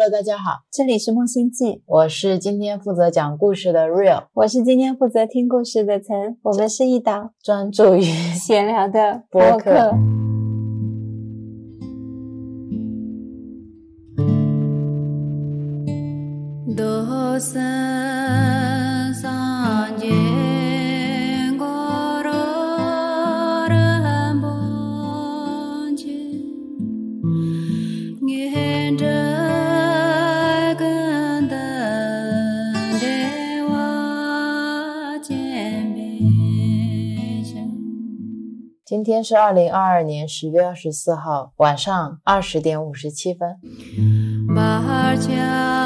Hello，大家好，这里是梦心记，我是今天负责讲故事的 Real，我是今天负责听故事的岑，我们是一档 专注于 闲聊的播客。多森今天是二零二二年十月二十四号晚上二十点五十七分。八家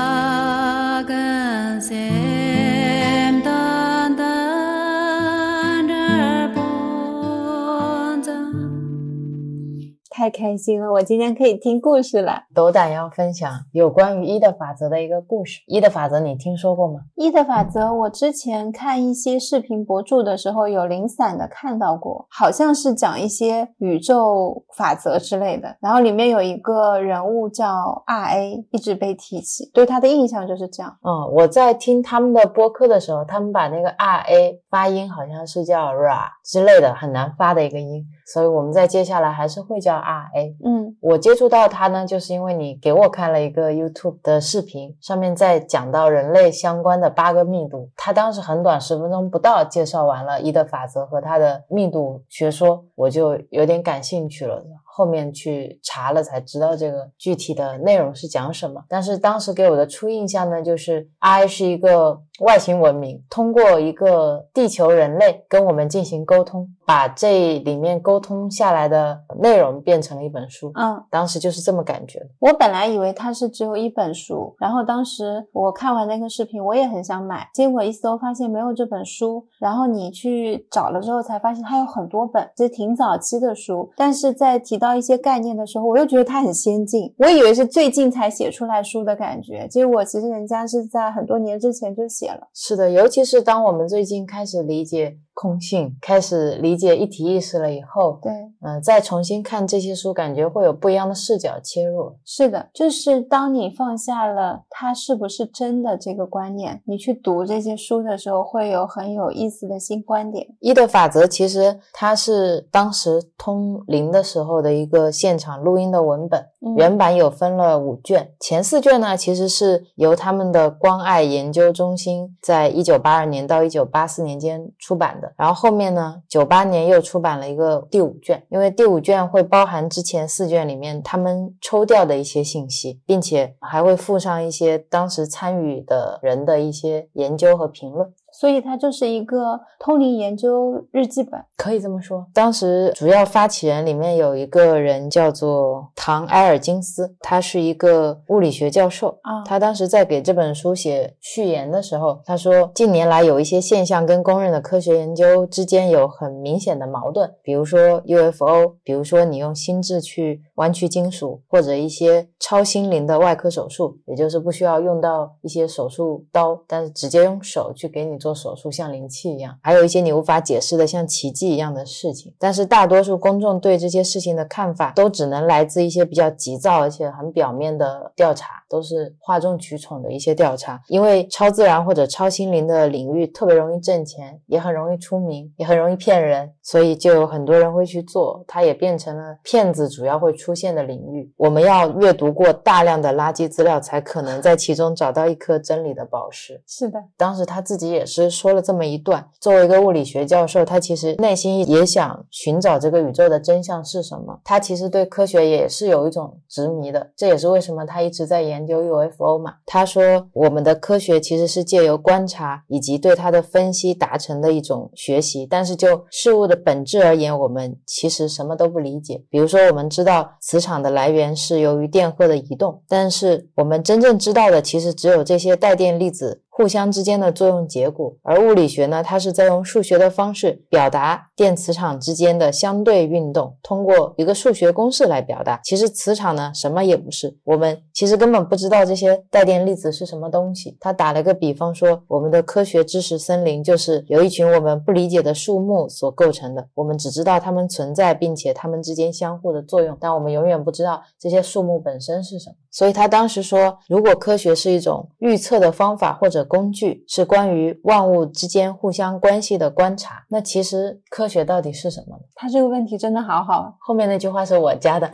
太开心了，我今天可以听故事了。斗胆要分享有关于一的法则的一个故事。一的法则你听说过吗？一的法则，我之前看一些视频博主的时候，有零散的看到过，好像是讲一些宇宙法则之类的。然后里面有一个人物叫 R A，一直被提起，对他的印象就是这样。嗯，我在听他们的播客的时候，他们把那个 R A 发音好像是叫 ra 之类的，很难发的一个音，所以我们在接下来还是会叫 R A。嗯我接触到它呢，就是因为你给我看了一个 YouTube 的视频，上面在讲到人类相关的八个密度。它当时很短，十分钟不到，介绍完了一的法则和它的密度学说，我就有点感兴趣了。后面去查了才知道这个具体的内容是讲什么。但是当时给我的初印象呢，就是 I 是一个外星文明，通过一个地球人类跟我们进行沟通，把这里面沟通下来的内容变成了一本书。嗯，当时就是这么感觉。我本来以为它是只有一本书，然后当时我看完那个视频，我也很想买，结果一搜发现没有这本书，然后你去找了之后才发现它有很多本，这挺早期的书，但是在提到一些概念的时候，我又觉得它很先进，我以为是最近才写出来书的感觉，结果其实人家是在很多年之前就写了。是的，尤其是当我们最近开始理解空性，开始理解一体意识了以后，对，嗯、再重新看这些书，感觉会有不一样的视角切入。是的，就是当你放下了它是不是真的这个观念，你去读这些书的时候，会有很有意思的新观点。一的法则其实它是当时通灵的时候的一个现场录音的文本，嗯原版有分了五卷，前四卷呢其实是由他们的关爱研究中心在一九八二年到一九八四年间出版的，然后后面呢九八年又出版了一个第五卷，因为第五卷会包含之前四卷里面他们抽调的一些信息，并且还会附上一些当时参与的人的一些研究和评论。所以它就是一个通灵研究日记本。可以这么说，当时主要发起人里面有一个人叫做唐埃尔金斯，他是一个物理学教授。啊他当时在给这本书写序言的时候，他说近年来有一些现象跟公认的科学研究之间有很明显的矛盾，比如说 UFO，比如说你用心智去弯曲金属，或者一些超心灵的外科手术，也就是不需要用到一些手术刀，但是直接用手去给你做手术，像灵气一样，还有一些你无法解释的像奇迹一样的事情。但是大多数公众对这些事情的看法，都只能来自一些比较急躁而且很表面的调查，都是哗众取宠的一些调查。因为超自然或者超心灵的领域特别容易挣钱，也很容易出名，也很容易骗人，所以就有很多人会去做，它也变成了骗子主要会出现的领域。我们要阅读过大量的垃圾资料，才可能在其中找到一颗真理的宝石。是的，当时他自己也是说了这么一段。作为一个物理学教授，他其实内心也想寻找这个宇宙的真相是什么。他其实对科学也是有一种执迷的，这也是为什么他一直在研究 UFO 嘛。他说，我们的科学其实是借由观察以及对它的分析达成的一种学习，但是就事物的本质而言，我们其实什么都不理解。比如说，我们知道磁场的来源是由于电荷的移动，但是我们真正知道的其实只有这些带电粒子互相之间的作用结果，而物理学呢，它是在用数学的方式表达电磁场之间的相对运动，通过一个数学公式来表达。其实磁场呢，什么也不是，我们其实根本不知道这些带电粒子是什么东西。他打了个比方说，我们的科学知识森林就是由一群我们不理解的树木所构成的，我们只知道它们存在，并且它们之间相互的作用，但我们永远不知道这些树木本身是什么。所以他当时说，如果科学是一种预测的方法或者工具，是关于万物之间互相关系的观察，那其实科学到底是什么呢？他这个问题真的好好。后面那句话是我加的。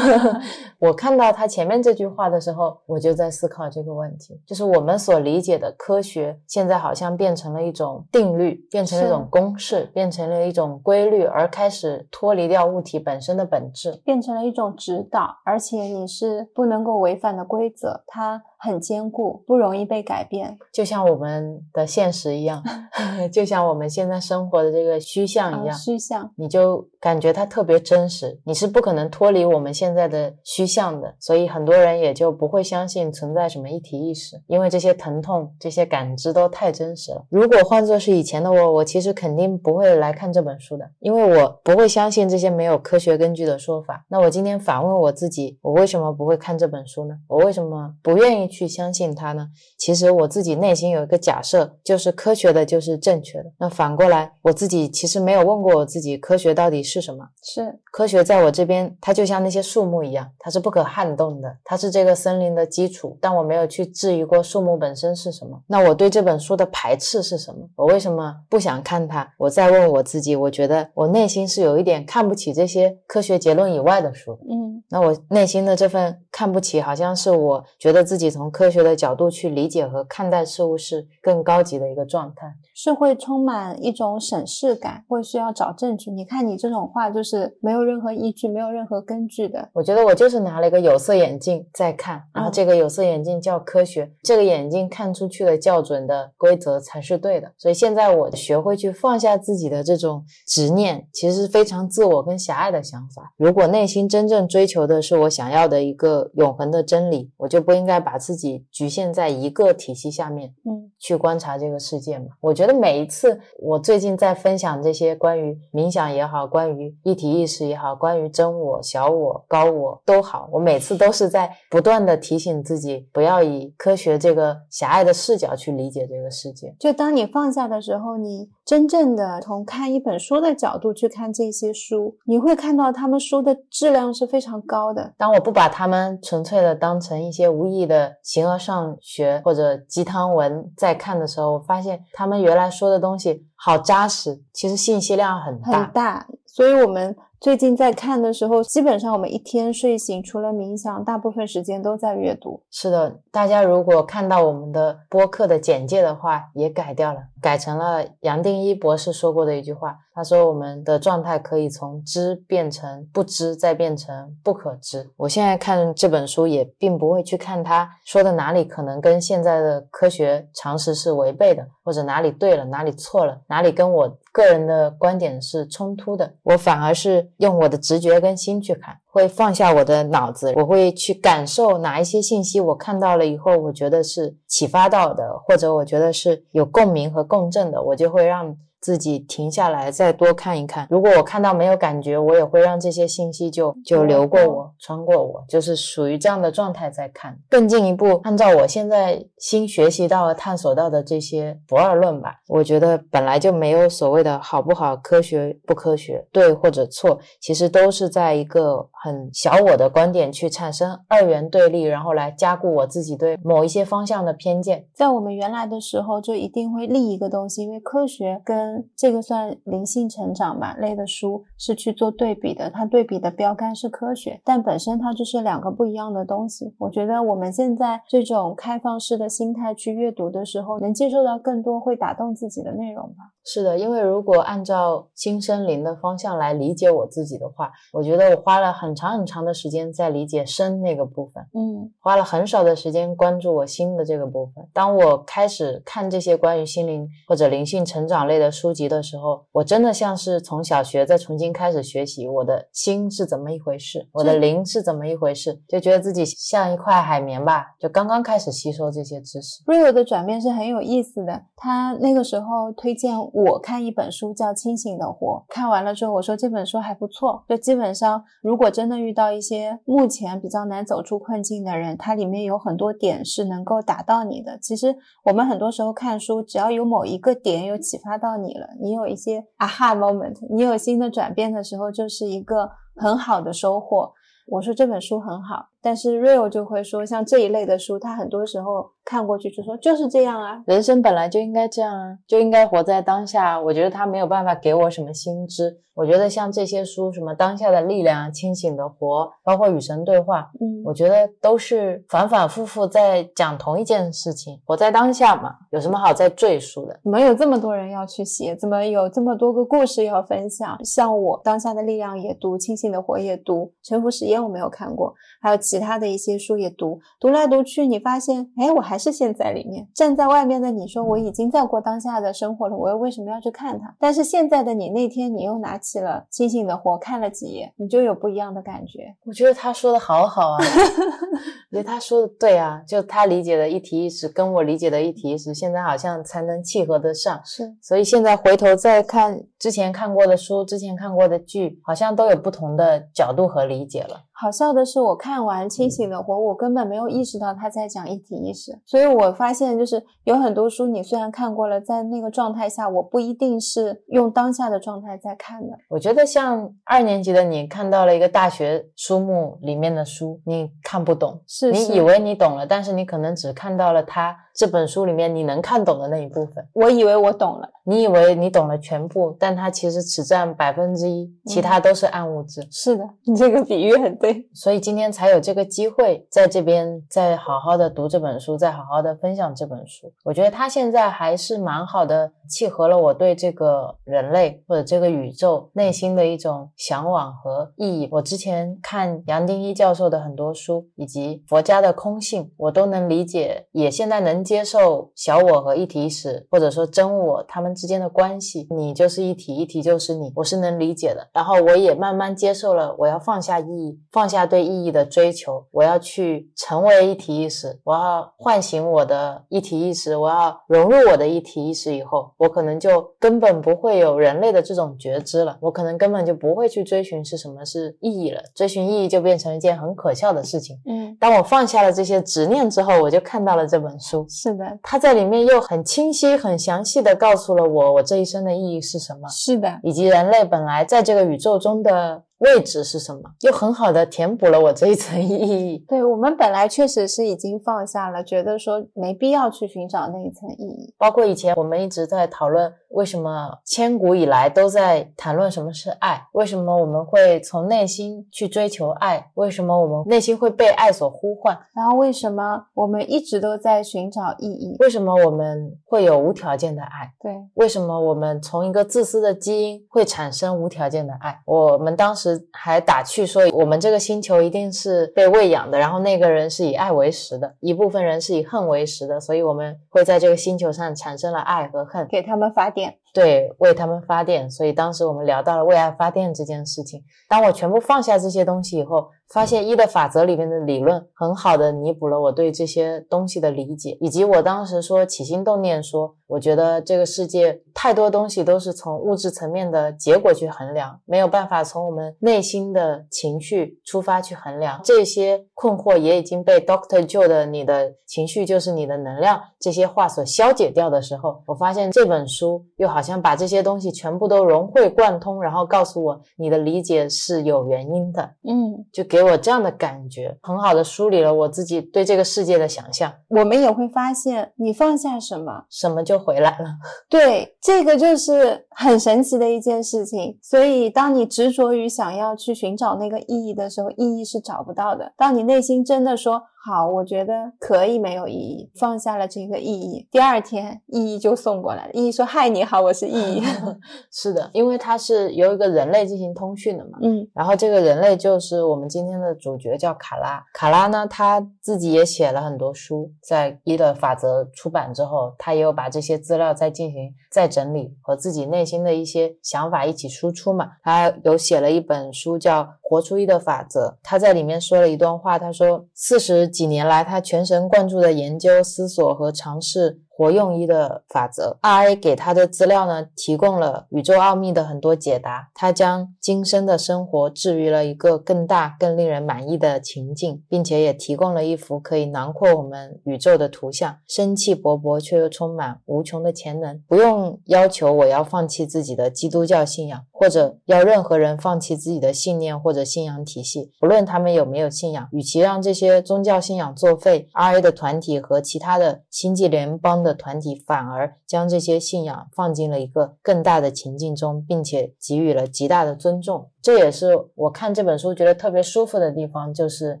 我看到他前面这句话的时候，我就在思考这个问题，就是我们所理解的科学，现在好像变成了一种定律，变成了一种公式，变成了一种规律，而开始脱离掉物体本身的本质，变成了一种指导，而且你是不能够违反的规则，它。很坚固，不容易被改变，就像我们的现实一样，就像我们现在生活的这个虚像一样。虚像，你就感觉它特别真实，你是不可能脱离我们现在的虚像的，所以很多人也就不会相信存在什么一体意识，因为这些疼痛、这些感知都太真实了。如果换作是以前的我，我其实肯定不会来看这本书的，因为我不会相信这些没有科学根据的说法。那我今天反问我自己，我为什么不会看这本书呢？我为什么不愿意？去相信它呢？其实我自己内心有一个假设，就是科学的就是正确的。那反过来，我自己其实没有问过我自己，科学到底是什么？是科学在我这边，它就像那些树木一样，它是不可撼动的，它是这个森林的基础。但我没有去质疑过树木本身是什么。那我对这本书的排斥是什么？我为什么不想看它？我再问我自己，我觉得我内心是有一点看不起这些科学结论以外的书。嗯，那我内心的这份看不起，好像是我觉得自己从。科学的角度去理解和看待事物是更高级的一个状态，是会充满一种审视感，会需要找证据。你看你这种话就是没有任何依据、没有任何根据的。我觉得我就是拿了一个有色眼镜在看，然后这个有色眼镜叫科学，这个眼镜看出去的校准的规则才是对的。所以现在我学会去放下自己的这种执念，其实是非常自我跟狭隘的想法。如果内心真正追求的是我想要的一个永恒的真理，我就不应该把自自己局限在一个体系下面，嗯，去观察这个世界嘛。我觉得每一次我最近在分享这些关于冥想也好，关于一体意识也好，关于真我、小我、高我都好，我每次都是在不断的提醒自己，不要以科学这个狭隘的视角去理解这个世界。就当你放下的时候，你真正的从看一本书的角度去看这些书，你会看到他们书的质量是非常高的。当我不把他们纯粹的当成一些无意的。形而上学或者鸡汤文在看的时候，我发现他们原来说的东西好扎实，其实信息量很大。很大，所以我们最近在看的时候，基本上我们一天睡醒除了冥想，大部分时间都在阅读。是的，大家如果看到我们的播客的简介的话，也改掉了，改成了杨定一博士说过的一句话。他说：“我们的状态可以从知变成不知，再变成不可知。”我现在看这本书，也并不会去看他说的哪里可能跟现在的科学常识是违背的，或者哪里对了，哪里错了，哪里跟我个人的观点是冲突的。我反而是用我的直觉跟心去看，会放下我的脑子，我会去感受哪一些信息我看到了以后，我觉得是启发到的，或者我觉得是有共鸣和共振的，我就会让。自己停下来，再多看一看。如果我看到没有感觉，我也会让这些信息就就流过我，穿过我，就是属于这样的状态在看。更进一步，按照我现在新学习到和探索到的这些不二论吧，我觉得本来就没有所谓的好不好、科学不科学、对或者错，其实都是在一个很小我的观点去产生二元对立，然后来加固我自己对某一些方向的偏见。在我们原来的时候，就一定会立一个东西，因为科学跟这个算灵性成长吧类的书是去做对比的，它对比的标杆是科学，但本身它就是两个不一样的东西。我觉得我们现在这种开放式的心态去阅读的时候，能接受到更多会打动自己的内容吧。是的，因为如果按照新生灵的方向来理解我自己的话，我觉得我花了很长很长的时间在理解生那个部分，嗯花了很少的时间关注我心的这个部分。当我开始看这些关于心灵或者灵性成长类的书籍的时候，我真的像是从小学再重新开始学习，我的心是怎么一回事，我的灵是怎么一回事，就觉得自己像一块海绵吧，就刚刚开始吸收这些知识。Rio 的转变是很有意思的。他那个时候推荐我看一本书叫《清醒的活》，看完了之后我说这本书还不错。就基本上，如果真的遇到一些目前比较难走出困境的人，它里面有很多点是能够打到你的。其实我们很多时候看书，只要有某一个点有启发到你了，你有一些 aha moment，你有新的转变的时候，就是一个很好的收获。我说这本书很好，但是 Real 就会说，像这一类的书，他很多时候看过去就说就是这样啊，人生本来就应该这样啊，就应该活在当下。我觉得他没有办法给我什么新知。我觉得像这些书，什么《当下的力量》《清醒的活》，包括《与神对话》，嗯，我觉得都是反反复复在讲同一件事情。活在当下嘛，有什么好再赘述的？怎么有这么多人要去写？怎么有这么多个故事要分享？像我当下的力量也读，清醒的活也读，沉浮实验我没有看过，还有其他的一些书也读，读来读去，你发现，哎，我还是陷在里面。站在外面的你说我已经在过当下的生活了，我又为什么要去看它？但是现在的你，那天你又拿起了清醒的活，看了几页，你就有不一样的感觉。我觉得他说的好好啊，我觉得他说的对啊，就他理解的一体意识跟我理解的一体意识，现在好像才能契合得上。是，所以现在回头再看之前看过的书、之前看过的剧，好像都有不同的角度和理解了。好笑的是，我看完《清醒的活》，我根本没有意识到他在讲一体意识，所以我发现就是有很多书，你虽然看过了，在那个状态下，我不一定是用当下的状态在看的。我觉得像二年级的你看到了一个大学书目里面的书，你看不懂，是是你以为你懂了，但是你可能只看到了它这本书里面你能看懂的那一部分。我以为我懂了，你以为你懂了全部，但它其实只占百分之一，其他都是暗物质。是的，你这个比喻很对。所以今天才有这个机会在这边再好好的读这本书，再好好的分享这本书。我觉得它现在还是蛮好的，契合了我对这个人类或者这个宇宙内心的一种向往和意义。我之前看杨定一教授的很多书，以及佛家的空性，我都能理解，也现在能接受小我和一体意识或者说真我他们之间的关系。你就是一体，一体就是你，我是能理解的。然后我也慢慢接受了，我要放下意义，放下对意义的追求，我要去成为一体意识，我要唤醒我的一体意识，我要融入我的一体意识以后，我可能就根本不会有人类的这种觉知了，我可能根本就不会去追寻是什么是意义了，追寻意义就变成一件很可笑的事情。嗯，当我放下了这些执念之后，我就看到了这本书，是的，他在里面又很清晰、很详细的告诉了我我这一生的意义是什么。是的，以及人类本来在这个宇宙中的位置是什么，又很好的填补了我这一层意义。对我们本来确实是已经放下了，觉得说没必要去寻找那一层意义。包括以前我们一直在讨论，为什么千古以来都在谈论什么是爱？为什么我们会从内心去追求爱？为什么我们内心会被爱所呼唤？然后为什么我们一直都在寻找意义？为什么我们会有无条件的爱？对，为什么我们从一个自私的基因会产生无条件的爱？我们当时还打趣说，我们这个星球一定是被喂养的，然后那个人是以爱为食的，一部分人是以恨为食的，所以我们会在这个星球上产生了爱和恨，给他们发电。对，为他们发电。所以当时我们聊到了为爱发电这件事情。当我全部放下这些东西以后，发现一的法则里面的理论很好的弥补了我对这些东西的理解，以及我当时说起心动念说，我觉得这个世界太多东西都是从物质层面的结果去衡量，没有办法从我们内心的情绪出发去衡量。这些困惑也已经被 Doctor Joe 的“你的情绪就是你的能量”这些话所消解掉的时候，我发现这本书又好像把这些东西全部都融会贯通，然后告诉我你的理解是有原因的。嗯，就给我这样的感觉，很好的梳理了我自己对这个世界的想象，我们也会发现，你放下什么，什么就回来了。对，这个就是很神奇的一件事情。所以，当你执着于想要去寻找那个意义的时候，意义是找不到的。当你内心真的说好，我觉得可以没有意义，放下了这个意义。第二天，意义就送过来了，意义说：“嗨，你好，我是意义。是的，因为它是由一个人类进行通讯的嘛。”嗯然后这个人类就是我们今天的主角，叫卡拉。卡拉呢，他自己也写了很多书，在《一的法则》出版之后，他也有把这些资料再进行再整理，和自己内心的一些想法一起输出嘛。他有写了一本书叫《活出一的法则》，他在里面说了一段话，他说：四十几年来，他全神贯注的研究、思索和尝试。活用一的法则，R A 给他的资料呢，提供了宇宙奥秘的很多解答。他将今生的生活置于了一个更大、更令人满意的情境，并且也提供了一幅可以囊括我们宇宙的图像，生气勃勃却又充满无穷的潜能。不用要求我要放弃自己的基督教信仰，或者要任何人放弃自己的信念或者信仰体系，不论他们有没有信仰。与其让这些宗教信仰作废，R A 的团体和其他的星际联邦。的团体反而将这些信仰放进了一个更大的情境中，并且给予了极大的尊重。这也是我看这本书觉得特别舒服的地方，就是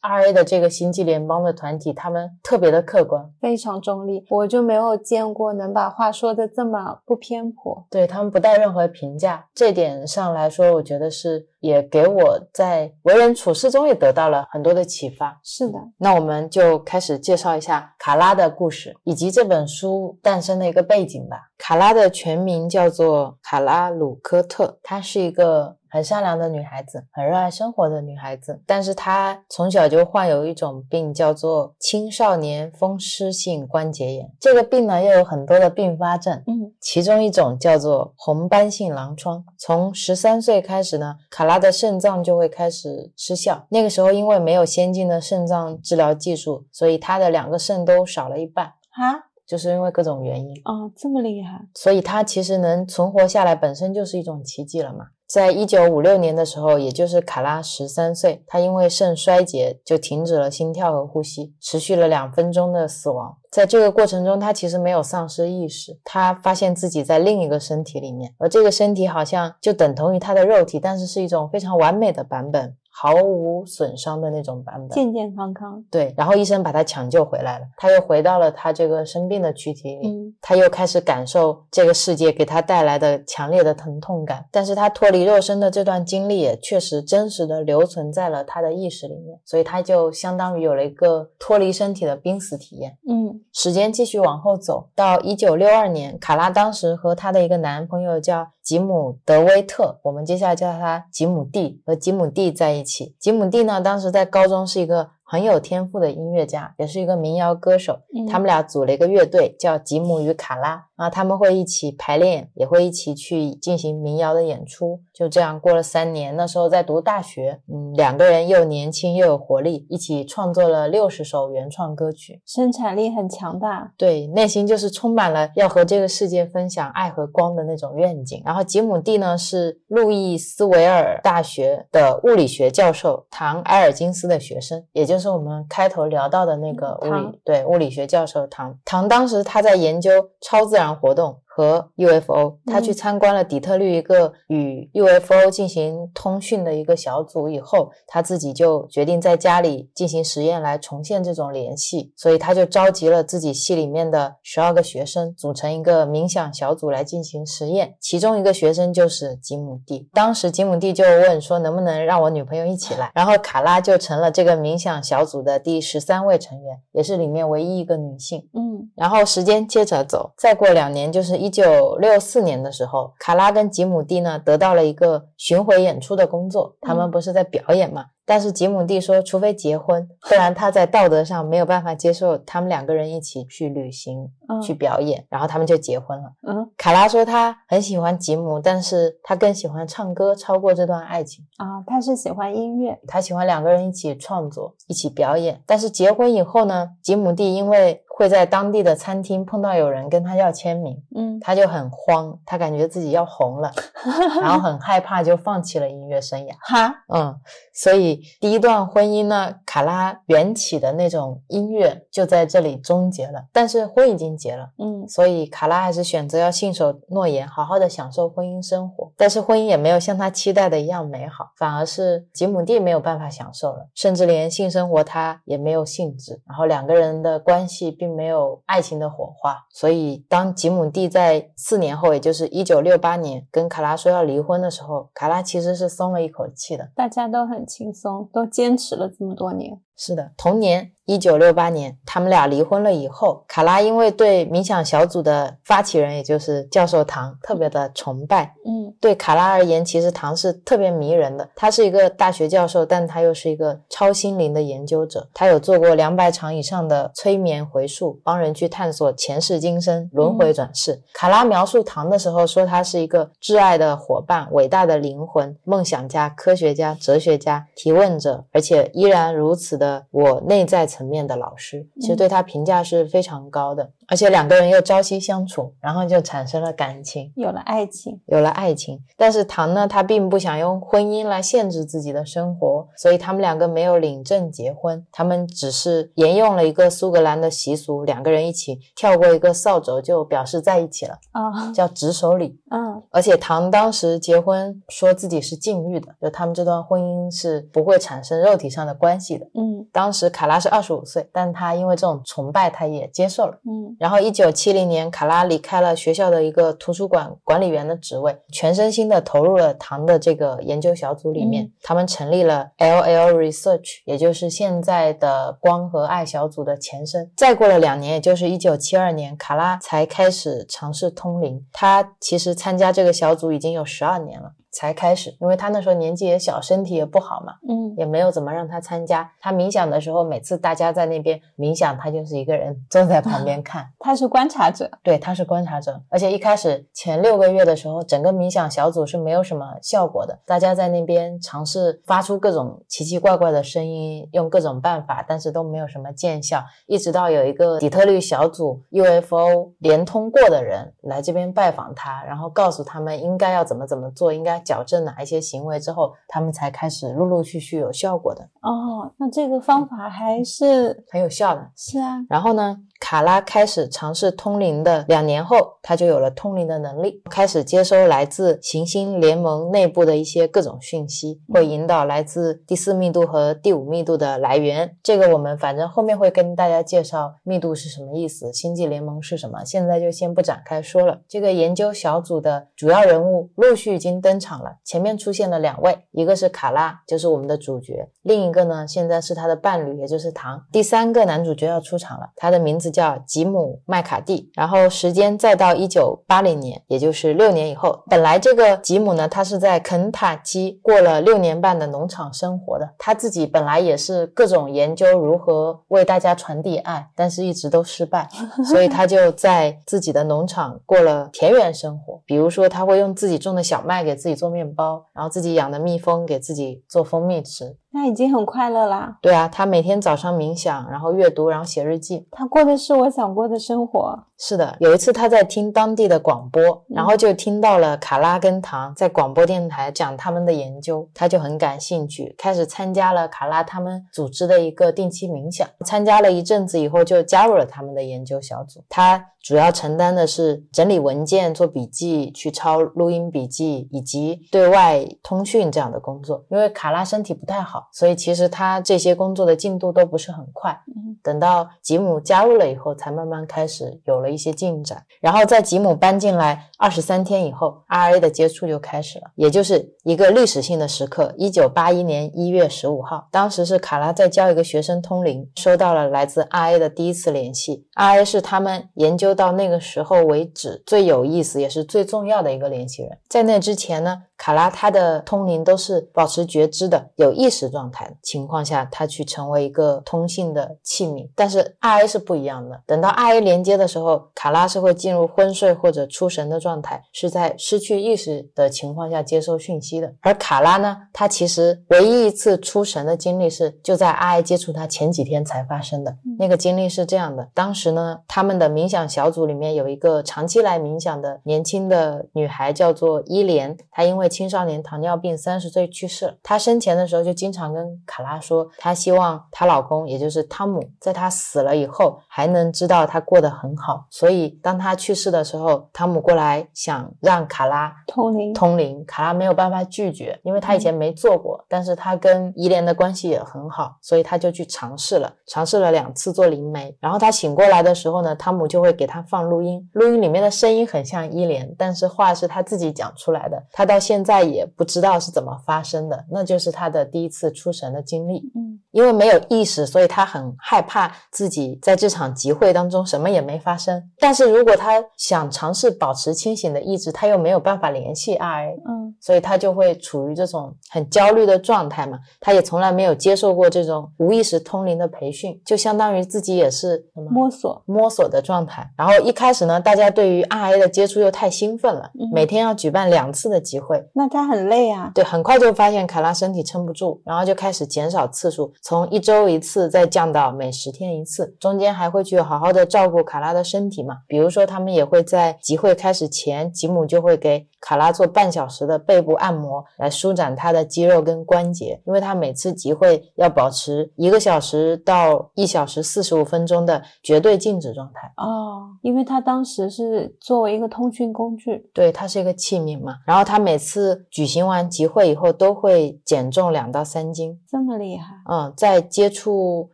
R A 的这个星际联邦的团体，他们特别的客观，非常中立。我就没有见过能把话说的这么不偏颇，对他们不带任何评价。这点上来说，我觉得是也给我在为人处事中也得到了很多的启发。是的，那我们就开始介绍一下卡拉的故事，以及这本书诞生的一个背景吧。卡拉的全名叫做卡拉鲁科特，他是一个很善良的女孩子，很热爱生活的女孩子。但是她从小就患有一种病，叫做青少年风湿性关节炎。这个病呢，又有很多的并发症，嗯，其中一种叫做红斑性狼疮。从十三岁开始呢，卡拉的肾脏就会开始失效。那个时候，因为没有先进的肾脏治疗技术，所以她的两个肾都少了一半。哈，就是因为各种原因，哦，这么厉害，所以他其实能存活下来，本身就是一种奇迹了嘛。在一九五六年的时候，也就是卡拉十三岁，他因为肾衰竭就停止了心跳和呼吸，持续了两分钟的死亡。在这个过程中，他其实没有丧失意识，他发现自己在另一个身体里面，而这个身体好像就等同于他的肉体，但是是一种非常完美的版本。毫无损伤的那种版本，健健康康。对，然后医生把他抢救回来了，他又回到了他这个生病的躯体里，嗯他又开始感受这个世界给他带来的强烈的疼痛感。但是他脱离肉身的这段经历也确实真实的留存在了他的意识里面，所以他就相当于有了一个脱离身体的濒死体验。嗯时间继续往后走，到一九六二年，卡拉当时和她的一个男朋友叫吉姆德威特，我们接下来叫他吉姆蒂，和吉姆蒂在一起。吉姆蒂呢，当时在高中是一个很有天赋的音乐家，也是一个民谣歌手。嗯，他们俩组了一个乐队，叫吉姆与卡拉。然后他们会一起排练，也会一起去进行民谣的演出。就这样过了三年，那时候在读大学，嗯，两个人又年轻又有活力，一起创作了六十首原创歌曲。生产力很强大。对，内心就是充满了要和这个世界分享爱和光的那种愿景。然后吉姆蒂呢是路易斯维尔大学的物理学教授唐埃尔金斯的学生，也就是我们开头聊到的那个物理对物理学教授唐唐。当时他在研究超自然活动。和 UFO，他去嗯参观了底特律一个与 UFO 进行通讯的一个小组以后，他自己就决定在家里进行实验来重现这种联系，所以他就召集了自己系里面的十二个学生，组成一个冥想小组来进行实验。其中一个学生就是吉姆蒂，当时吉姆蒂就问说能不能让我女朋友一起来，然后卡拉就成了这个冥想小组的第十三位成员，也是里面唯一一个女性。嗯然后时间接着走，再过两年，就是一九六四年的时候，卡拉跟吉姆蒂呢得到了一个巡回演出的工作。他们不是在表演嘛？但是吉姆蒂说，除非结婚，不然他在道德上没有办法接受他们两个人一起去旅行、嗯去表演。然后他们就结婚了。嗯卡拉说他很喜欢吉姆，但是他更喜欢唱歌，超过这段爱情。啊，他是喜欢音乐。他喜欢两个人一起创作、一起表演。但是结婚以后呢，吉姆蒂因为会在当地的餐厅碰到有人跟他要签名，嗯他就很慌，他感觉自己要红了，然后很害怕，就放弃了音乐生涯。哈，嗯，所以第一段婚姻呢，卡拉缘起的那种音乐就在这里终结了，但是婚已经结了。嗯所以卡拉还是选择要信守诺言，好好的享受婚姻生活。但是婚姻也没有像他期待的一样美好，反而是吉姆蒂没有办法享受了，甚至连性生活他也没有兴致。然后两个人的关系并没有爱情的火花。所以当吉姆蒂在四年后，也就是一九六八年跟卡拉说要离婚的时候，卡拉其实是松了一口气的。大家都很轻松，都坚持了这么多年。是的，同年一九六八年，他们俩离婚了以后，卡拉因为对冥想小组的发起人，也就是教授唐特别的崇拜。嗯对卡拉而言，其实唐是特别迷人的。他是一个大学教授，但他又是一个超心灵的研究者。他有做过两百场以上的催眠回溯，帮人去探索前世今生、轮回转世。卡拉描述唐的时候说，他是一个挚爱的伙伴、伟大的灵魂、梦想家、科学家、哲学家、提问者，而且依然如此的我内在层面的老师。其实对他评价是非常高的，而且两个人又朝夕相处，然后就产生了感情。有了爱情，有了爱情，但是唐呢，他并不想用婚姻来限制自己的生活，所以他们两个没有领证结婚，他们只是沿用了一个苏格兰的习俗，两个人一起跳过一个扫帚就表示在一起了，啊，叫执手礼。嗯而且唐当时结婚说自己是禁欲的，就他们这段婚姻是不会产生肉体上的关系的。嗯当时卡拉是二十五岁，但他因为这种崇拜，他也接受了。嗯然后，一九七零年，卡拉离开了学校的一个图书馆管理员的职位，全身心的投入了唐的这个研究小组里面。嗯他们成立了 LL Research，也就是现在的光和爱小组的前身。再过了两年，也就是一九七二年，卡拉才开始尝试通灵。他其实参加这个小组已经有十二年了。才开始，因为他那时候年纪也小，身体也不好嘛，嗯也没有怎么让他参加。他冥想的时候，每次大家在那边冥想，他就是一个人坐在旁边 看。他是观察者。对，他是观察者，而且一开始前六个月的时候，整个冥想小组是没有什么效果的，大家在那边尝试发出各种奇奇怪怪的声音，用各种办法，但是都没有什么见效。一直到有一个底特律小组 UFO 连通过的人来这边拜访他，然后告诉他们应该要怎么怎么做，应该矫正哪一些行为之后，他们才开始陆陆续续有效果的，哦，那这个方法还是很有效的。是啊，然后呢，卡拉开始尝试通灵的两年后，他就有了通灵的能力，开始接收来自行星联盟内部的一些各种讯息，会引导来自第四密度和第五密度的来源。这个我们反正后面会跟大家介绍密度是什么意思，星际联盟是什么，现在就先不展开说了。这个研究小组的主要人物陆续已经登场了，前面出现了两位，一个是卡拉，就是我们的主角，另一个呢现在是他的伴侣，也就是唐。第三个男主角要出场了，他的名字叫吉姆麦卡蒂。然后时间再到一九八零年，也就是六年以后。本来这个吉姆呢，他是在肯塔基过了六年半的农场生活的，他自己本来也是各种研究如何为大家传递爱，但是一直都失败，所以他就在自己的农场过了田园生活。比如说，他会用自己种的小麦给自己做面包，然后自己养的蜜蜂给自己做蜂蜜吃。那已经很快乐啦。对啊，他每天早上冥想，然后阅读，然后写日记。他过的是我想过的生活。是的，有一次他在听当地的广播，然后就听到了卡拉跟唐在广播电台讲他们的研究，他就很感兴趣，开始参加了卡拉他们组织的一个定期冥想。参加了一阵子以后，就加入了他们的研究小组。他主要承担的是整理文件、做笔记、去抄录音笔记以及对外通讯这样的工作。因为卡拉身体不太好，所以其实他这些工作的进度都不是很快。嗯等到吉姆加入了以后，才慢慢开始有了一些进展。然后在吉姆搬进来二十三天以后，RA 的接触就开始了，也就是一个历史性的时刻。一九八一年一月十五号，当时是卡拉在教一个学生通灵，收到了来自 RA 的第一次联系。RA 是他们研究到那个时候为止最有意思也是最重要的一个联系人。在那之前呢，卡拉他的通灵都是保持觉知的、有意识状态的情况下，她去成为一个通信的器皿。但是 RA 是不一样的，等到 RA 连接的时候，卡拉是会进入昏睡或者出神的状态，是在失去意识的情况下接收讯息的。而卡拉呢，他其实唯一一次出神的经历是就在 RA 接触他前几天才发生的。那个经历是这样的：当时呢，他们的冥想小组里面有一个长期来冥想的年轻的女孩，叫做伊莲。她因为青少年糖尿病，三十岁去世了。她生前的时候就经常跟卡拉说，她希望她老公，也就是汤姆，在她死了以后还能知道她过得很好。所以当她去世的时候，汤姆过来想让卡拉通灵，通灵，卡拉没有办法拒绝，因为她以前没做过，但是她跟伊莲的关系也很好，所以她就去尝试了，尝试了两次做灵媒。然后她醒过来的时候呢，汤姆就会给她放录音，录音里面的声音很像伊莲，但是话是她自己讲出来的，她到现在也不知道是怎么发生的，那就是他的第一次出神的经历。嗯因为没有意识，所以他很害怕自己在这场集会当中什么也没发生。但是如果他想尝试保持清醒的意志，他又没有办法联系 RA，嗯所以他就会处于这种很焦虑的状态嘛。他也从来没有接受过这种无意识通灵的培训，就相当于自己也是摸索，摸索的状态。然后一开始呢，大家对于 RA 的接触又太兴奋了，嗯每天要举办两次的集会，那他很累啊。对，很快就发现卡拉身体撑不住，然后就开始减少次数，从一周一次再降到每十天一次。中间还会去好好的照顾卡拉的身体嘛，比如说他们也会在集会开始前，吉姆就会给卡拉做半小时的背部按摩，来舒展他的肌肉跟关节，因为他每次集会要保持一个小时到一小时四十五分钟的绝对静止状态。哦，因为他当时是作为一个通讯工具。对，它是一个器皿嘛，然后他每次次举行完集会以后都会减重两到三斤。这么厉害，嗯，在接触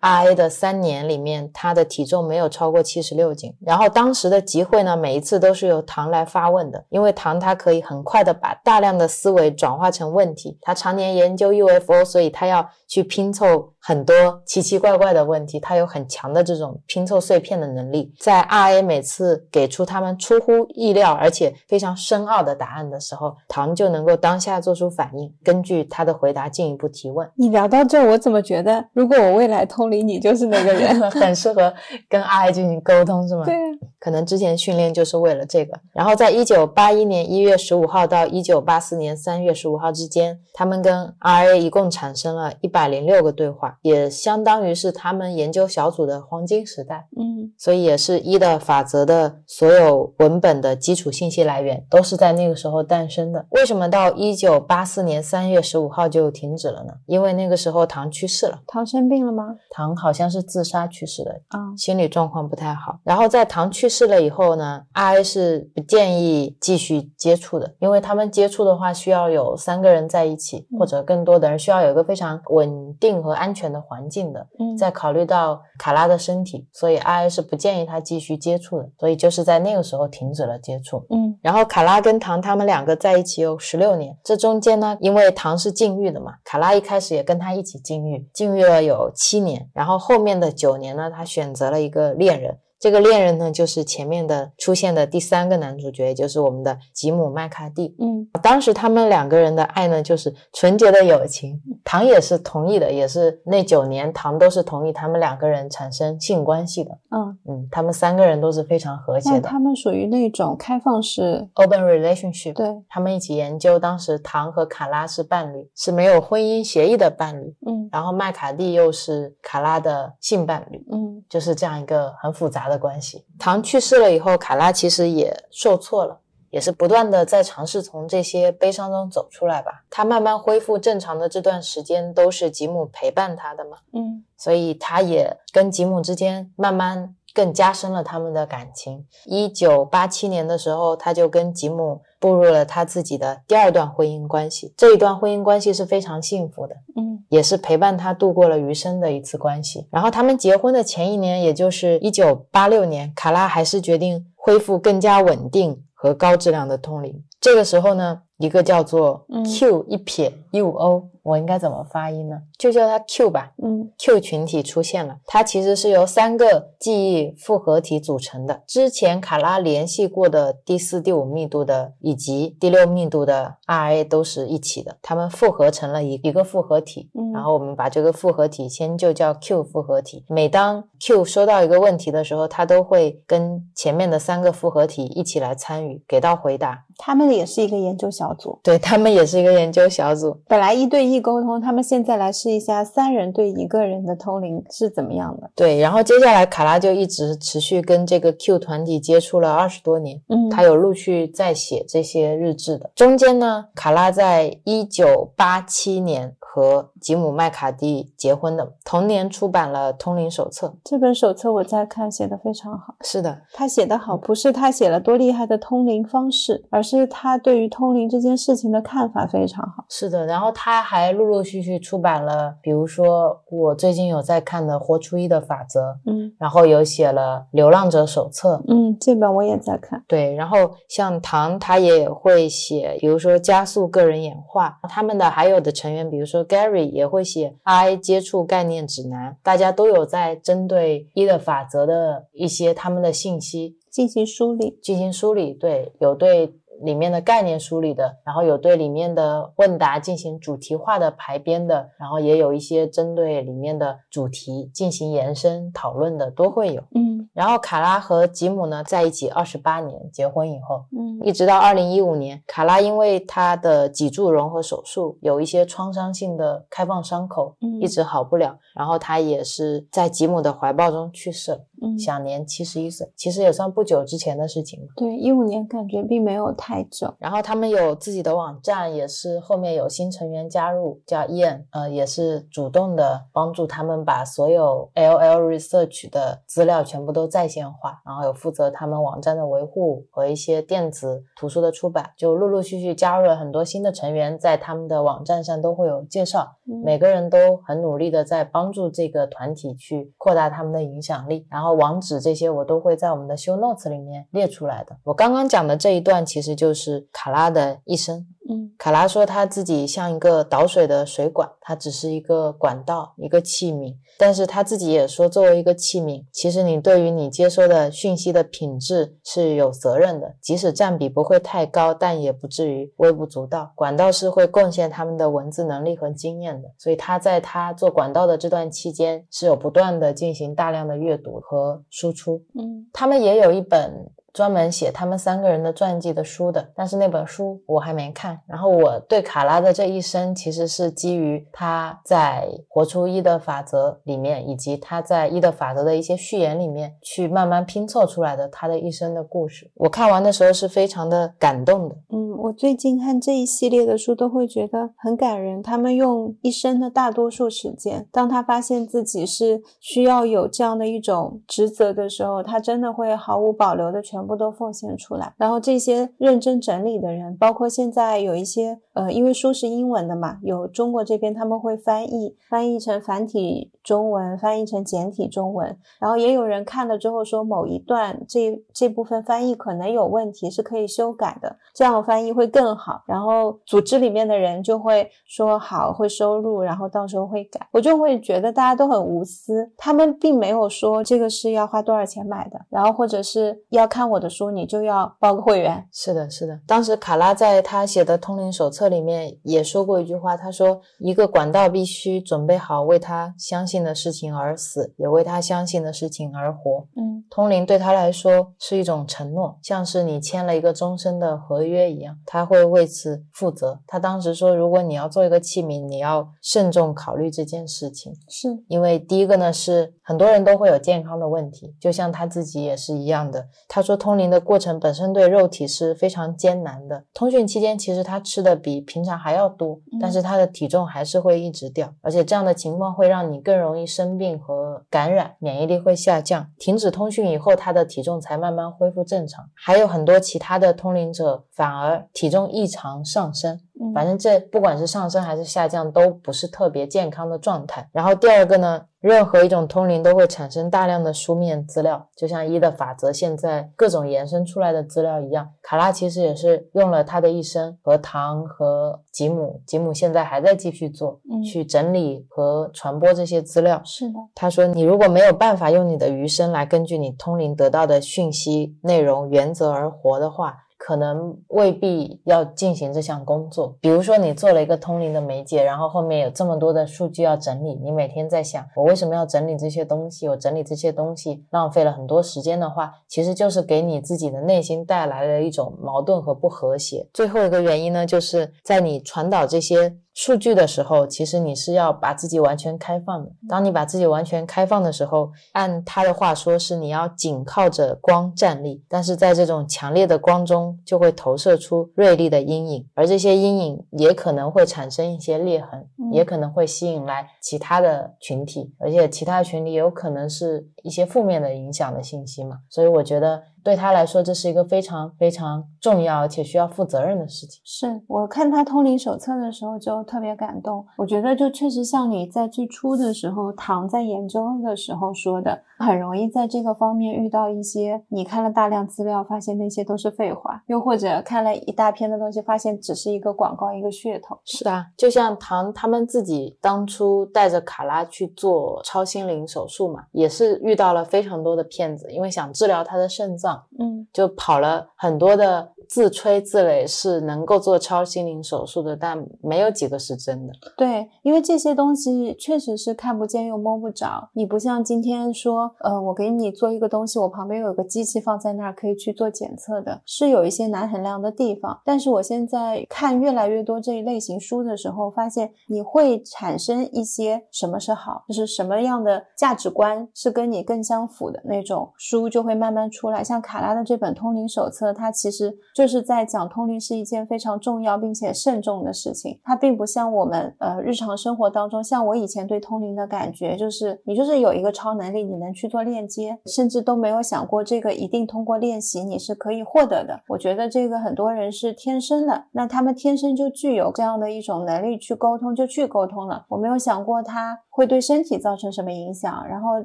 RA 的三年里面，他的体重没有超过七十六斤。然后当时的集会呢，每一次都是由唐来发问的，因为唐他可以很快的把大量的思维转化成问题。他常年研究 UFO，所以他要去拼凑很多奇奇怪怪的问题，他有很强的这种拼凑碎片的能力。在 RA 每次给出他们出乎意料而且非常深奥的答案的时候，唐就能够当下做出反应，根据他的回答进一步提问。你聊到这，我怎么觉得，如果我未来通灵，你就是那个人？很适合跟 RA 进行沟通，是吗？对，啊，可能之前训练就是为了这个。然后在一九八一年一月十五号到一九八四年三月十五号之间，他们跟 RA 一共产生了一百零六个对话，也相当于是他们研究小组的黄金时代。嗯所以也是一的法则的所有文本的基础信息来源都是在那个时候诞生的。为什么到一九八四年三月十五号就停止了呢？因为那个时候唐去世了，唐生病了吗？唐好像是自杀去世的，啊，心理状况不太好。然后在唐去世了以后呢，RA 是不建议继续接触的，因为他们接触的话需要有三个人在一起，嗯或者更多的人，需要有一个非常稳定和安全的环境的。嗯，再考虑到卡拉的身体，所以 RA 是不建议他继续接触的，所以就是在那个时候停止了接触。嗯然后卡拉跟唐他们两个在一起有十六年，这中间呢，因为唐是禁欲的嘛，卡拉一开始也跟他一起禁欲，禁欲了有七年，然后后面的九年呢，他选择了一个恋人。这个恋人呢，就是前面的出现的第三个男主角，也就是我们的吉姆麦卡蒂。嗯当时他们两个人的爱呢，就是纯洁的友情。唐也是同意的，也是那九年，唐都是同意他们两个人产生性关系的。嗯，嗯，他们三个人都是非常和谐的他们属于那种开放式，open relationship。对，他们一起研究，当时唐和卡拉是伴侣，是没有婚姻协议的伴侣。嗯然后麦卡蒂又是卡拉的性伴侣，嗯就是这样一个很复杂的关系。唐去世了以后，卡拉其实也受挫了。也是不断的在尝试从这些悲伤中走出来吧。他慢慢恢复正常的这段时间，都是吉姆陪伴他的嘛，嗯所以他也跟吉姆之间慢慢更加深了他们的感情。一九八七年的时候，他就跟吉姆步入了他自己的第二段婚姻关系。这一段婚姻关系是非常幸福的，嗯也是陪伴他度过了余生的一次关系。然后他们结婚的前一年，也就是一九八六年，卡拉还是决定恢复更加稳定和高质量的通灵。这个时候呢，一个叫做嗯 Q 一撇 UO 我应该怎么发音呢？就叫它 Q 吧。嗯 Q 群体出现了，它其实是由三个记忆复合体组成的。之前卡拉联系过的第四、第五密度的以及第六密度的 RA 都是一起的，它们复合成了一一个复合体。嗯然后我们把这个复合体先就叫 Q 复合体。每当 Q 收到一个问题的时候，它都会跟前面的三个复合体一起来参与，给到回答。他们也是一个研究小组。对他们也是一个研究小组。本来一对一沟通，他们现在来试一下三人对一个人的通灵是怎么样的。对，然后接下来卡拉就一直持续跟这个 Q 团体接触了二十多年，嗯他有陆续在写这些日志的。中间呢，卡拉在一九八七年和吉姆麦卡蒂结婚的，同年出版了《通灵手册》。这本手册我在看，写的非常好。是的，他写的好，不是他写了多厉害的通灵方式，而是他对于通灵这件事情的看法非常好。是的。然后他还陆陆续续出版了，比如说我最近有在看的《活出一的法则》，嗯然后有写了《流浪者手册》，嗯，这本我也在看。对，然后像唐他也会写，比如说加速个人演化，他们的还有的成员，比如说 Gary 也会写 I 接触概念指南，大家都有在针对一的法则的一些他们的信息进行梳理，进行梳理，对，有对里面的概念梳理的，然后有对里面的问答进行主题化的排编的，然后也有一些针对里面的主题进行延伸讨论的，都会有。嗯然后卡拉和吉姆呢在一起二十八年，结婚以后，嗯一直到二零一五年，卡拉因为她的脊柱融合手术有一些创伤性的开放伤口，嗯一直好不了。然后她也是在吉姆的怀抱中去世了，嗯，享年七十一岁。其实也算不久之前的事情了。对，一五年感觉并没有太久。然后他们有自己的网站，也是后面有新成员加入，叫 Ian，呃，也是主动的帮助他们把所有 LL Research 的资料全部都在线化，然后有负责他们网站的维护和一些电子图书的出版，就陆陆续续加入了很多新的成员，在他们的网站上都会有介绍，嗯每个人都很努力的在帮助这个团体去扩大他们的影响力，然后网址这些我都会在我们的 show notes 里面列出来的。我刚刚讲的这一段其实就是卡拉的一生。嗯卡拉说他自己像一个导水的水管，它只是一个管道，一个器皿。但是他自己也说，作为一个器皿，其实你对于你接收的讯息的品质是有责任的，即使占比不会太高，但也不至于微不足道。管道是会贡献他们的文字能力和经验的，所以他在他做管道的这段期间，是有不断的进行大量的阅读和输出。嗯他们也有一本专门写他们三个人的传记的书的，但是那本书我还没看。然后我对卡拉的这一生其实是基于他在《活出一的法则》里面，以及他在《一的法则》的一些序言里面去慢慢拼凑出来的他的一生的故事。我看完的时候是非常的感动的。嗯，我最近看这一系列的书都会觉得很感人。他们用一生的大多数时间，当他发现自己是需要有这样的一种职责的时候，他真的会毫无保留的全全部都奉献出来。然后这些认真整理的人，包括现在有一些呃，因为书是英文的嘛，有中国这边他们会翻译，翻译成繁体中文，翻译成简体中文。然后也有人看了之后说某一段这这部分翻译可能有问题，是可以修改的，这样翻译会更好。然后组织里面的人就会说好，会收录，然后到时候会改。我就会觉得大家都很无私，他们并没有说这个是要花多少钱买的，然后或者是要看我的书你就要报个会员。是的，是的。当时卡拉在他写的《通灵手册》里面也说过一句话，他说：“一个管道必须准备好为他相信的事情而死，也为他相信的事情而活。”嗯通灵对他来说是一种承诺，像是你签了一个终身的合约一样，他会为此负责。他当时说，如果你要做一个器皿，你要慎重考虑这件事情，是因为第一个呢是很多人都会有健康的问题，就像他自己也是一样的。他说，通灵的过程本身对肉体是非常艰难的。通讯期间，其实他吃的比平常还要多，但是他的体重还是会一直掉，而且这样的情况会让你更容易生病和感染，免疫力会下降。停止通讯以后，他的体重才慢慢恢复正常。还有很多其他的通灵者反而体重异常上升。嗯反正这不管是上升还是下降，都不是特别健康的状态。然后第二个呢，任何一种通灵都会产生大量的书面资料，就像一的法则现在各种延伸出来的资料一样。卡拉其实也是用了他的一生和唐和吉姆，吉姆现在还在继续做，嗯去整理和传播这些资料。是的，他说：“你如果没有办法用你的余生来根据你通灵得到的讯息内容原则而活的话，可能未必要进行这项工作。比如说，你做了一个通灵的媒介，然后后面有这么多的数据要整理，你每天在想，我为什么要整理这些东西？我整理这些东西浪费了很多时间的话，其实就是给你自己的内心带来了一种矛盾和不和谐。最后一个原因呢，就是在你传导这些。”数据的时候，其实你是要把自己完全开放的。当你把自己完全开放的时候，按他的话说是你要紧靠着光站立，但是在这种强烈的光中，就会投射出锐利的阴影，而这些阴影也可能会产生一些裂痕，嗯也可能会吸引来其他的群体，而且其他群体有可能是一些负面的影响的信息嘛。所以我觉得对他来说，这是一个非常非常重要且需要负责任的事情。是我看他通灵手册的时候就特别感动。我觉得就确实像你在最初的时候，唐在研究的时候说的，很容易在这个方面遇到一些你看了大量资料，发现那些都是废话，又或者看了一大篇的东西，发现只是一个广告，一个噱头。是啊，就像唐他们自己当初带着卡拉去做超心灵手术嘛，也是遇到了非常多的骗子，因为想治疗他的肾脏，嗯就跑了很多的自吹自擂是能够做超心灵手术的，但没有几个是真的。对，因为这些东西确实是看不见又摸不着。你不像今天说，呃，我给你做一个东西，我旁边有个机器放在那儿可以去做检测的，是有一些难衡量的地方。但是我现在看越来越多这一类型书的时候，发现你会产生一些什么是好，就是什么样的价值观是跟你更相符的那种书就会慢慢出来。像卡拉的这本《通灵手册》，它其实就是在讲通灵是一件非常重要并且慎重的事情。它并不像我们呃日常生活当中，像我以前对通灵的感觉，就是你就是有一个超能力，你能去做链接，甚至都没有想过这个一定通过练习你是可以获得的。我觉得这个很多人是天生的，那他们天生就具有这样的一种能力去沟通，就去沟通了。我没有想过他会对身体造成什么影响，然后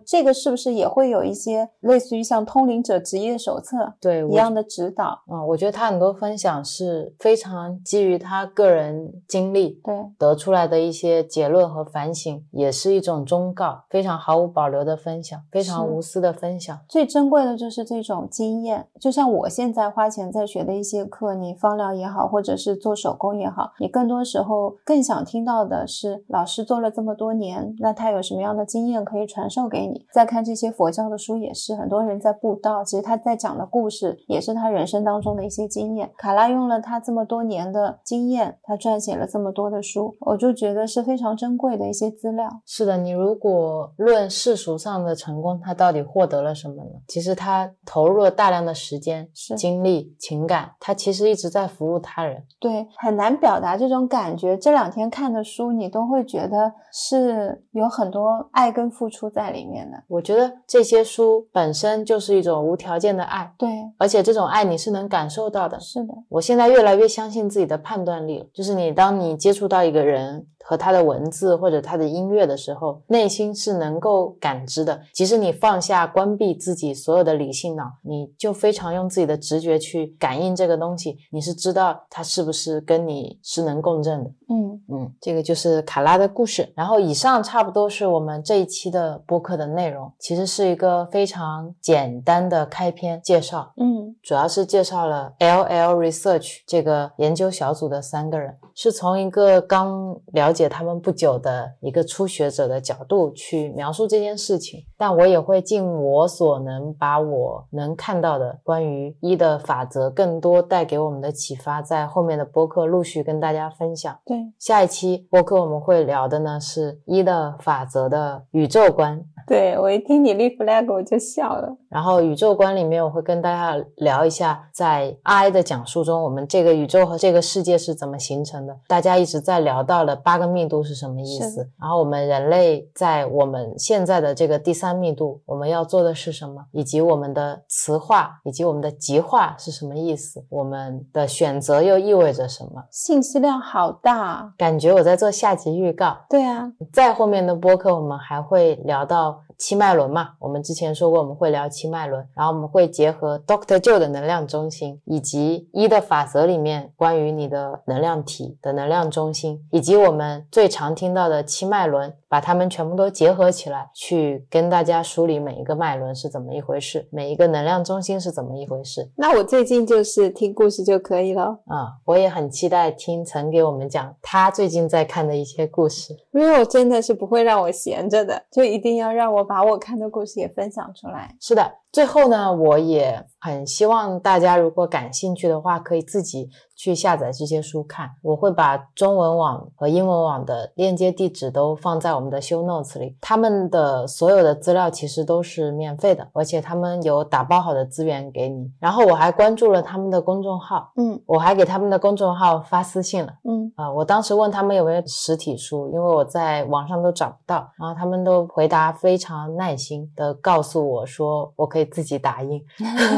这个是不是也会有一些类似于像通灵者职业手册对，一样的指导？嗯，我觉得他很多分享是非常基于他个人经历对，得出来的一些结论和反省，也是一种忠告，非常毫无保留的分享，非常无私的分享。最珍贵的就是这种经验，就像我现在花钱在学的一些课，你芳疗也好，或者是做手工也好，你更多时候更想听到的是老师做了这么多年，那他有什么样的经验可以传授给你？再看这些佛教的书，也是很多人在布道，其实他在讲的故事也是他人生当中的一些经验。卡拉用了他这么多年的经验，他撰写了这么多的书，我就觉得是非常珍贵的一些资料。是的，你如果论世俗上的成功，他到底获得了什么呢？其实他投入了大量的时间、是精力、情感，他其实一直在服务他人。对，很难表达这种感觉。这两天看的书，你都会觉得是有很多爱跟付出在里面的。我觉得这些书本身就是一种无条件的爱，对，而且这种爱你是能感受到的。是的，我现在越来越相信自己的判断力了，就是你当你接触到一个人和他的文字或者他的音乐的时候，内心是能够感知的。即使你放下、关闭自己所有的理性脑，你就非常用自己的直觉去感应这个东西，你是知道它是不是跟你是能共振的。嗯，嗯，这个就是卡拉的故事。然后以上差不多是我们这一期的播客的内容，其实是一个非常简单的开篇介绍。嗯，主要是介绍了 LL Research 这个研究小组的三个人，是从一个刚了解他们不久的一个初学者的角度去描述这件事情。但我也会尽我所能，把我能看到的关于一的法则更多带给我们的启发，在后面的播客陆续跟大家分享。对，下一期播客我们会聊的呢是一的法则的宇宙观，对我一听你立 flag 我就笑了。然后宇宙观里面，我会跟大家聊一下，在 I 的讲述中，我们这个宇宙和这个世界是怎么形成的。大家一直在聊到了八个密度是什么意思，然后我们人类在我们现在的这个第三密度，我们要做的是什么，以及我们的磁化以及我们的极化是什么意思，我们的选择又意味着什么。信息量好大。感觉我在做下集预告，对啊，在后面的播客，我们还会聊到 now 七脉轮嘛。我们之前说过，我们会聊七脉轮，然后我们会结合 Doctor Joe 的能量中心，以及一的法则里面关于你的能量体的能量中心，以及我们最常听到的七脉轮，把它们全部都结合起来，去跟大家梳理每一个脉轮是怎么一回事，每一个能量中心是怎么一回事。那我最近就是听故事就可以了。啊、我也很期待听陈给我们讲他最近在看的一些故事。Rio 真的是不会让我闲着的，就一定要让我把我看的故事也分享出来。是的，最后呢，我也很希望大家如果感兴趣的话，可以自己去下载这些书看。我会把中文网和英文网的链接地址都放在我们的 show notes 里。他们的所有的资料其实都是免费的，而且他们有打包好的资源给你。然后我还关注了他们的公众号，嗯我还给他们的公众号发私信了。嗯，啊、我当时问他们有没有实体书，因为我在网上都找不到，然后他们都回答非常耐心的告诉我说，我可以自己打印，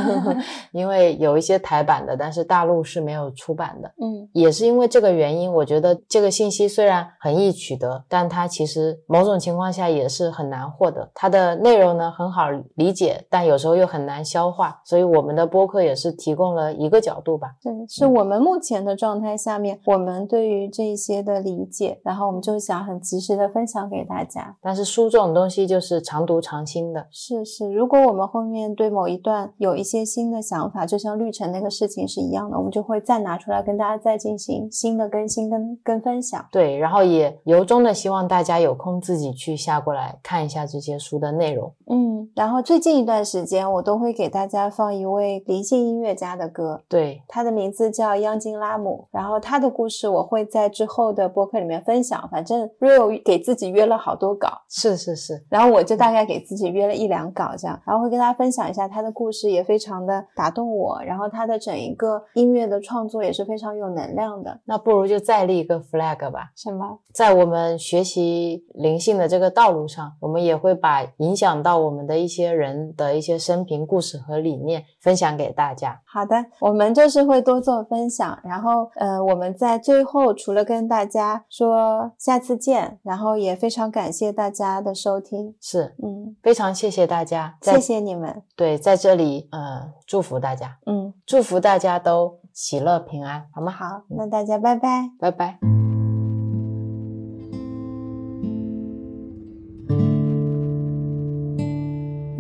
因为有一些台版的，但是大陆是没有出版的。嗯也是因为这个原因，我觉得这个信息虽然很易取得，但它其实某种情况下也是很难获得。它的内容呢很好理解，但有时候又很难消化，所以我们的播客也是提供了一个角度吧。对，是我们目前的状态下面，我们对于这一些的理解，然后我们就想很及时的分享给大家。但是书这种东西就是常读常新的，是是，如果我们后面对某一段有一些新的想法，就像绿城那个事情是一样的，我们就会再拿出来跟大家再进行新的更新跟跟分享。对，然后也由衷的希望大家有空自己去下过来看一下这些书的内容。嗯，然后最近一段时间，我都会给大家放一位灵性音乐家的歌，对，他的名字叫央金拉姆，然后他的故事我会在之后的播客里面分享。反正 Real 给自己约了好多稿，是是是，然后我就大概给自己约了一两稿这样，然后会跟大家分享一下他的故事，也非常的打动我。然后他的整一个音乐的创作也是非常有能量的。那不如就再立一个 flag 吧。什么？在我们学习灵性的这个道路上，我们也会把影响到我们的一些人的一些生平故事和理念分享给大家。好的，我们就是会多做分享，然后呃，我们在最后除了跟大家说下次见，然后也非常感谢大家的收听，是嗯，非常谢谢大家，谢谢你们，对，在这里嗯祝福大家，嗯，祝福大家都喜乐平安，好吗？好，那大家拜拜。拜拜。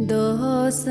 どさ